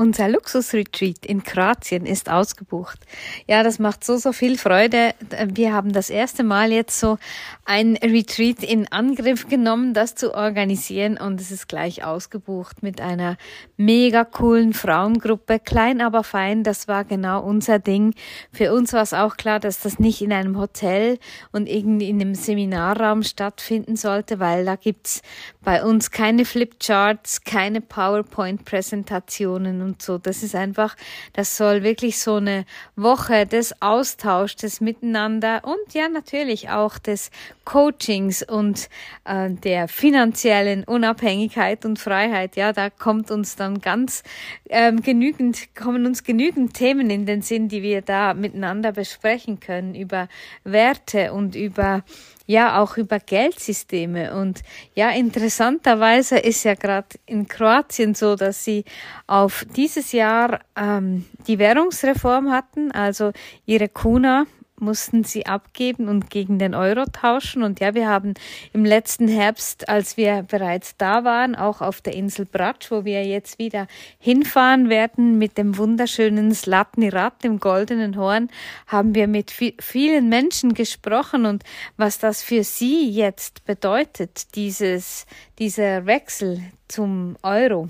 Unser Luxusretreat in Kroatien ist ausgebucht. Ja, das macht so, so viel Freude. Wir haben das erste Mal jetzt so ein Retreat in Angriff genommen, das zu organisieren und es ist gleich ausgebucht mit einer mega coolen Frauengruppe. Klein, aber fein. Das war genau unser Ding. Für uns war es auch klar, dass das nicht in einem Hotel und irgendwie in einem Seminarraum stattfinden sollte, weil da gibt's bei uns keine Flipcharts, keine PowerPoint-Präsentationen und so. Das ist einfach, das soll wirklich so eine Woche des Austauschs, des Miteinander und ja natürlich auch des Coachings und äh, der finanziellen Unabhängigkeit und Freiheit. Ja, da kommt uns dann ganz ähm, genügend, kommen uns genügend Themen in den Sinn, die wir da miteinander besprechen können über Werte und über ja auch über Geldsysteme. Und ja, interessanterweise ist ja gerade in Kroatien so, dass sie auf dieses Jahr ähm, die Währungsreform hatten, also ihre Kuna mussten sie abgeben und gegen den Euro tauschen. Und ja, wir haben im letzten Herbst, als wir bereits da waren, auch auf der Insel Bratsch, wo wir jetzt wieder hinfahren werden mit dem wunderschönen Slatni Rat, dem goldenen Horn, haben wir mit vielen Menschen gesprochen und was das für sie jetzt bedeutet, dieses, dieser Wechsel zum Euro.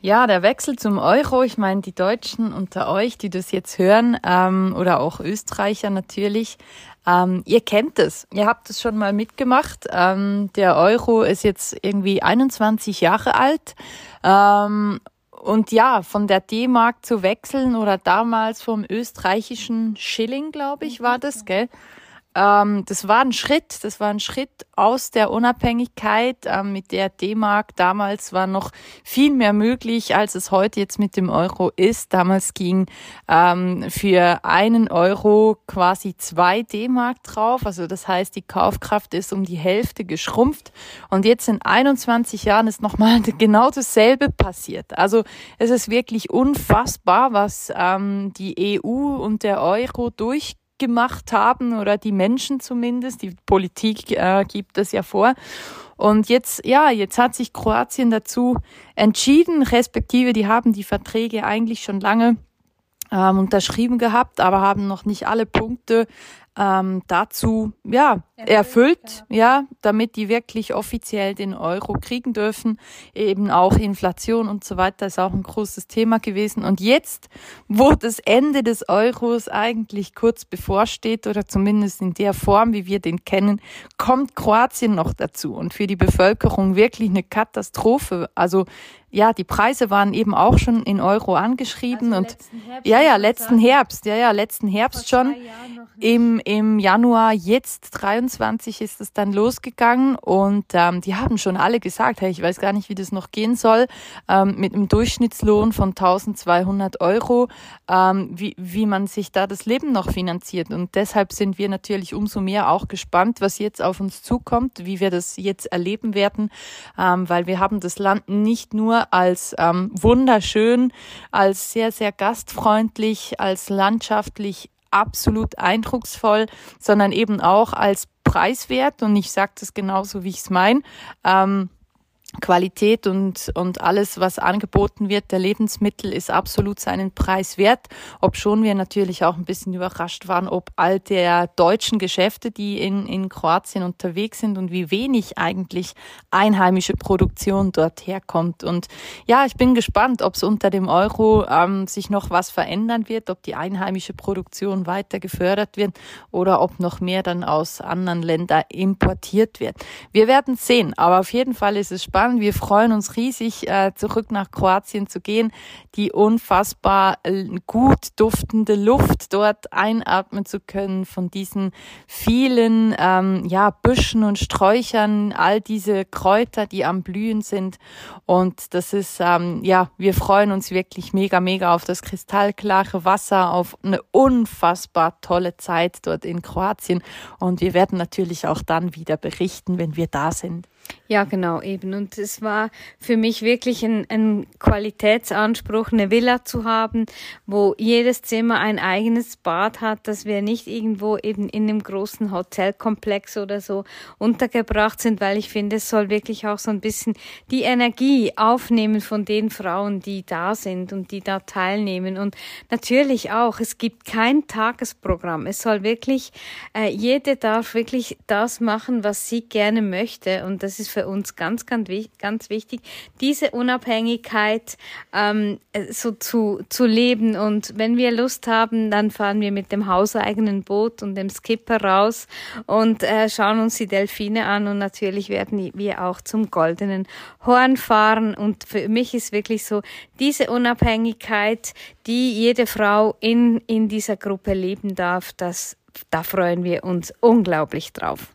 Ja, der Wechsel zum Euro, ich meine, die Deutschen unter euch, die das jetzt hören, ähm, oder auch Österreicher natürlich, ähm, ihr kennt es, ihr habt es schon mal mitgemacht. Ähm, der Euro ist jetzt irgendwie 21 Jahre alt. Ähm, und ja, von der D-Mark zu wechseln oder damals vom österreichischen Schilling, glaube ich, war das, gell? Ähm, das war ein Schritt, das war ein Schritt aus der Unabhängigkeit ähm, mit der D-Mark. Damals war noch viel mehr möglich, als es heute jetzt mit dem Euro ist. Damals ging ähm, für einen Euro quasi zwei D-Mark drauf. Also das heißt, die Kaufkraft ist um die Hälfte geschrumpft. Und jetzt in 21 Jahren ist nochmal genau dasselbe passiert. Also es ist wirklich unfassbar, was ähm, die EU und der Euro durch gemacht haben oder die Menschen zumindest. Die Politik äh, gibt das ja vor. Und jetzt, ja, jetzt hat sich Kroatien dazu entschieden, respektive die haben die Verträge eigentlich schon lange ähm, unterschrieben gehabt, aber haben noch nicht alle Punkte ähm, dazu ja erfüllt, ja, damit die wirklich offiziell den Euro kriegen dürfen. Eben auch Inflation und so weiter ist auch ein großes Thema gewesen. Und jetzt, wo das Ende des Euros eigentlich kurz bevorsteht oder zumindest in der Form, wie wir den kennen, kommt Kroatien noch dazu und für die Bevölkerung wirklich eine Katastrophe. Also ja, die Preise waren eben auch schon in Euro angeschrieben also und ja, ja, letzten Herbst, ja, ja, letzten Herbst schon. Im, im Januar jetzt 23 ist es dann losgegangen und ähm, die haben schon alle gesagt, hey, ich weiß gar nicht, wie das noch gehen soll, ähm, mit einem Durchschnittslohn von 1200 Euro, ähm, wie, wie man sich da das Leben noch finanziert. Und deshalb sind wir natürlich umso mehr auch gespannt, was jetzt auf uns zukommt, wie wir das jetzt erleben werden, ähm, weil wir haben das Land nicht nur als ähm, wunderschön, als sehr, sehr gastfreundlich, als landschaftlich absolut eindrucksvoll, sondern eben auch als preiswert. Und ich sage das genauso, wie ich es meine. Ähm, Qualität und, und alles, was angeboten wird, der Lebensmittel ist absolut seinen Preis wert. Ob schon wir natürlich auch ein bisschen überrascht waren, ob all der deutschen Geschäfte, die in, in Kroatien unterwegs sind und wie wenig eigentlich einheimische Produktion dort herkommt. Und ja, ich bin gespannt, ob es unter dem Euro ähm, sich noch was verändern wird, ob die einheimische Produktion weiter gefördert wird oder ob noch mehr dann aus anderen Ländern importiert wird. Wir werden sehen, aber auf jeden Fall ist es spannend spannend. Wir freuen uns riesig, äh, zurück nach Kroatien zu gehen, die unfassbar äh, gut duftende Luft dort einatmen zu können von diesen vielen ähm, ja, Büschen und Sträuchern, all diese Kräuter, die am Blühen sind. Und das ist, ähm, ja, wir freuen uns wirklich mega, mega auf das kristallklare Wasser, auf eine unfassbar tolle Zeit dort in Kroatien. Und wir werden natürlich auch dann wieder berichten, wenn wir da sind. Ja, genau, eben. Und es war für mich wirklich ein, ein Qualitätsanspruch, eine Villa zu haben, wo jedes Zimmer ein eigenes Bad hat, dass wir nicht irgendwo eben in einem großen Hotelkomplex oder so untergebracht sind, weil ich finde, es soll wirklich auch so ein bisschen die Energie aufnehmen von den Frauen, die da sind und die da teilnehmen. Und natürlich auch, es gibt kein Tagesprogramm. Es soll wirklich, äh, jede darf wirklich das machen, was sie gerne möchte. Und ist für uns ganz, ganz, ganz wichtig, diese Unabhängigkeit ähm, so zu, zu leben. Und wenn wir Lust haben, dann fahren wir mit dem hauseigenen Boot und dem Skipper raus und äh, schauen uns die Delfine an. Und natürlich werden wir auch zum goldenen Horn fahren. Und für mich ist wirklich so diese Unabhängigkeit, die jede Frau in, in dieser Gruppe leben darf, das, da freuen wir uns unglaublich drauf.